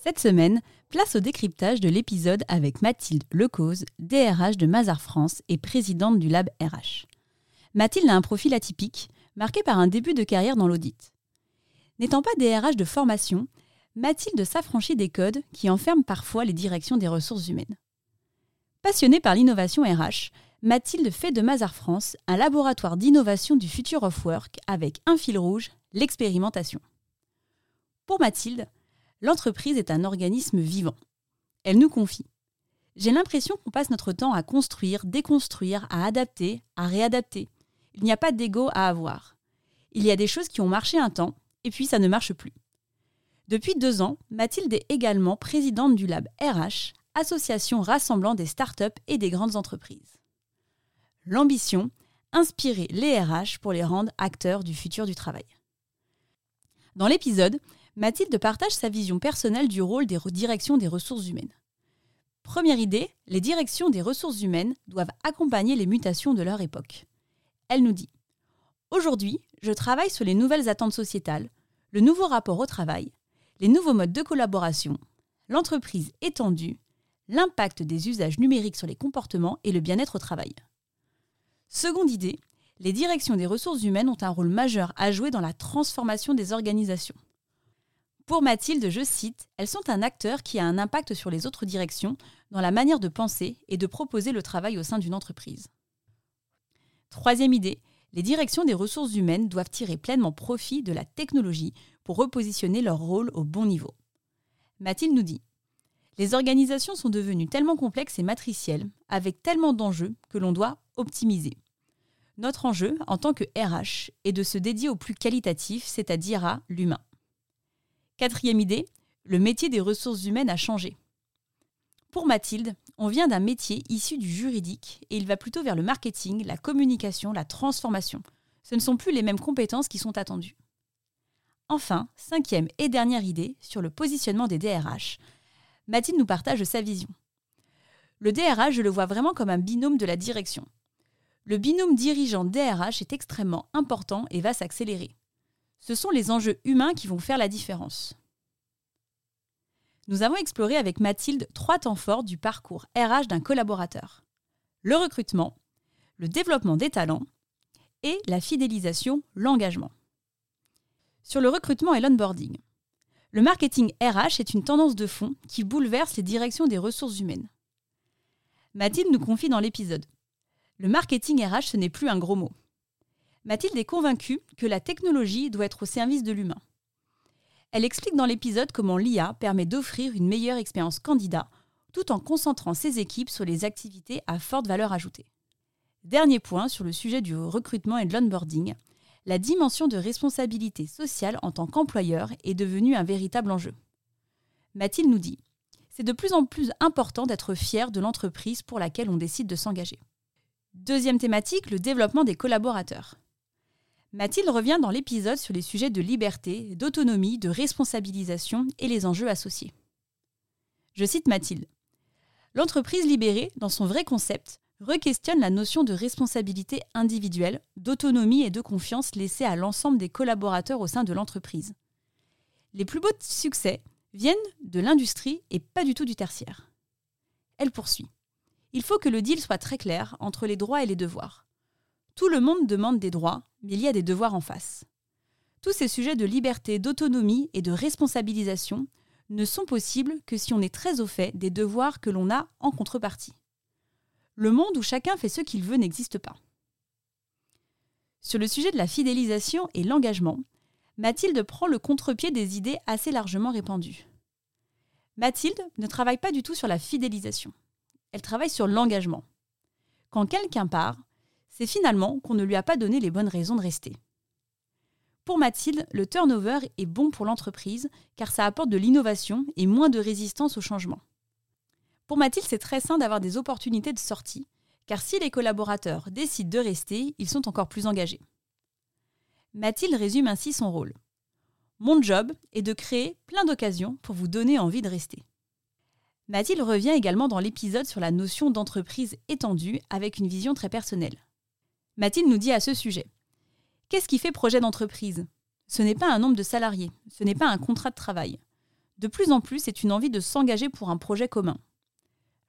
Cette semaine, place au décryptage de l'épisode avec Mathilde Lecause, DRH de Mazar France et présidente du Lab RH. Mathilde a un profil atypique, marqué par un début de carrière dans l'audit. N'étant pas DRH de formation, Mathilde s'affranchit des codes qui enferment parfois les directions des ressources humaines. Passionnée par l'innovation RH, Mathilde fait de Mazar France un laboratoire d'innovation du future of work avec un fil rouge, l'expérimentation. Pour Mathilde, L'entreprise est un organisme vivant. Elle nous confie. J'ai l'impression qu'on passe notre temps à construire, déconstruire, à adapter, à réadapter. Il n'y a pas d'ego à avoir. Il y a des choses qui ont marché un temps, et puis ça ne marche plus. Depuis deux ans, Mathilde est également présidente du Lab RH, association rassemblant des startups et des grandes entreprises. L'ambition, inspirer les RH pour les rendre acteurs du futur du travail. Dans l'épisode, Mathilde partage sa vision personnelle du rôle des directions des ressources humaines. Première idée, les directions des ressources humaines doivent accompagner les mutations de leur époque. Elle nous dit Aujourd'hui, je travaille sur les nouvelles attentes sociétales, le nouveau rapport au travail, les nouveaux modes de collaboration, l'entreprise étendue, l'impact des usages numériques sur les comportements et le bien-être au travail. Seconde idée, les directions des ressources humaines ont un rôle majeur à jouer dans la transformation des organisations. Pour Mathilde, je cite, Elles sont un acteur qui a un impact sur les autres directions dans la manière de penser et de proposer le travail au sein d'une entreprise. Troisième idée, les directions des ressources humaines doivent tirer pleinement profit de la technologie pour repositionner leur rôle au bon niveau. Mathilde nous dit Les organisations sont devenues tellement complexes et matricielles, avec tellement d'enjeux que l'on doit optimiser. Notre enjeu, en tant que RH, est de se dédier au plus qualitatif, c'est-à-dire à l'humain. Quatrième idée, le métier des ressources humaines a changé. Pour Mathilde, on vient d'un métier issu du juridique et il va plutôt vers le marketing, la communication, la transformation. Ce ne sont plus les mêmes compétences qui sont attendues. Enfin, cinquième et dernière idée sur le positionnement des DRH. Mathilde nous partage sa vision. Le DRH, je le vois vraiment comme un binôme de la direction. Le binôme dirigeant-DRH est extrêmement important et va s'accélérer. Ce sont les enjeux humains qui vont faire la différence. Nous avons exploré avec Mathilde trois temps forts du parcours RH d'un collaborateur. Le recrutement, le développement des talents et la fidélisation, l'engagement. Sur le recrutement et l'onboarding. Le marketing RH est une tendance de fond qui bouleverse les directions des ressources humaines. Mathilde nous confie dans l'épisode. Le marketing RH, ce n'est plus un gros mot. Mathilde est convaincue que la technologie doit être au service de l'humain. Elle explique dans l'épisode comment l'IA permet d'offrir une meilleure expérience candidat tout en concentrant ses équipes sur les activités à forte valeur ajoutée. Dernier point sur le sujet du recrutement et de l'onboarding, la dimension de responsabilité sociale en tant qu'employeur est devenue un véritable enjeu. Mathilde nous dit C'est de plus en plus important d'être fier de l'entreprise pour laquelle on décide de s'engager. Deuxième thématique, le développement des collaborateurs. Mathilde revient dans l'épisode sur les sujets de liberté, d'autonomie, de responsabilisation et les enjeux associés. Je cite Mathilde. L'entreprise libérée, dans son vrai concept, re-questionne la notion de responsabilité individuelle, d'autonomie et de confiance laissée à l'ensemble des collaborateurs au sein de l'entreprise. Les plus beaux succès viennent de l'industrie et pas du tout du tertiaire. Elle poursuit. Il faut que le deal soit très clair entre les droits et les devoirs. Tout le monde demande des droits, mais il y a des devoirs en face. Tous ces sujets de liberté, d'autonomie et de responsabilisation ne sont possibles que si on est très au fait des devoirs que l'on a en contrepartie. Le monde où chacun fait ce qu'il veut n'existe pas. Sur le sujet de la fidélisation et l'engagement, Mathilde prend le contre-pied des idées assez largement répandues. Mathilde ne travaille pas du tout sur la fidélisation. Elle travaille sur l'engagement. Quand quelqu'un part, c'est finalement qu'on ne lui a pas donné les bonnes raisons de rester. Pour Mathilde, le turnover est bon pour l'entreprise car ça apporte de l'innovation et moins de résistance au changement. Pour Mathilde, c'est très sain d'avoir des opportunités de sortie, car si les collaborateurs décident de rester, ils sont encore plus engagés. Mathilde résume ainsi son rôle. Mon job est de créer plein d'occasions pour vous donner envie de rester. Mathilde revient également dans l'épisode sur la notion d'entreprise étendue avec une vision très personnelle. Mathilde nous dit à ce sujet Qu'est-ce qui fait projet d'entreprise? Ce n'est pas un nombre de salariés, ce n'est pas un contrat de travail. De plus en plus, c'est une envie de s'engager pour un projet commun.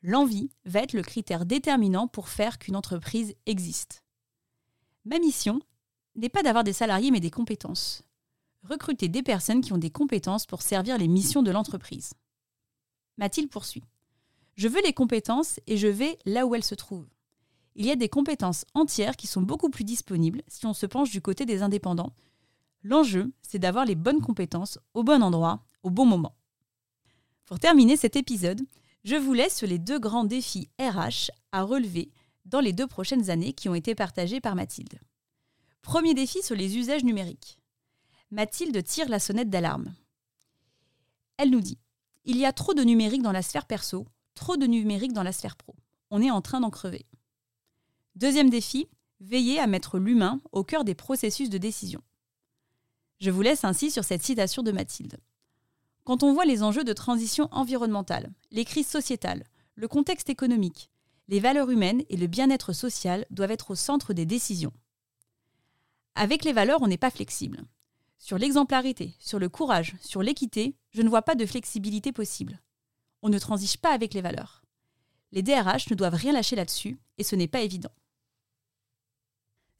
L'envie va être le critère déterminant pour faire qu'une entreprise existe. Ma mission n'est pas d'avoir des salariés mais des compétences. Recruter des personnes qui ont des compétences pour servir les missions de l'entreprise. Mathilde poursuit. Je veux les compétences et je vais là où elles se trouvent. Il y a des compétences entières qui sont beaucoup plus disponibles si on se penche du côté des indépendants. L'enjeu, c'est d'avoir les bonnes compétences au bon endroit, au bon moment. Pour terminer cet épisode, je vous laisse sur les deux grands défis RH à relever dans les deux prochaines années qui ont été partagés par Mathilde. Premier défi sur les usages numériques. Mathilde tire la sonnette d'alarme. Elle nous dit Il y a trop de numérique dans la sphère perso, trop de numérique dans la sphère pro. On est en train d'en crever. Deuxième défi Veiller à mettre l'humain au cœur des processus de décision. Je vous laisse ainsi sur cette citation de Mathilde. Quand on voit les enjeux de transition environnementale, les crises sociétales, le contexte économique, les valeurs humaines et le bien-être social doivent être au centre des décisions. Avec les valeurs, on n'est pas flexible. Sur l'exemplarité, sur le courage, sur l'équité, je ne vois pas de flexibilité possible. On ne transige pas avec les valeurs. Les DRH ne doivent rien lâcher là-dessus, et ce n'est pas évident.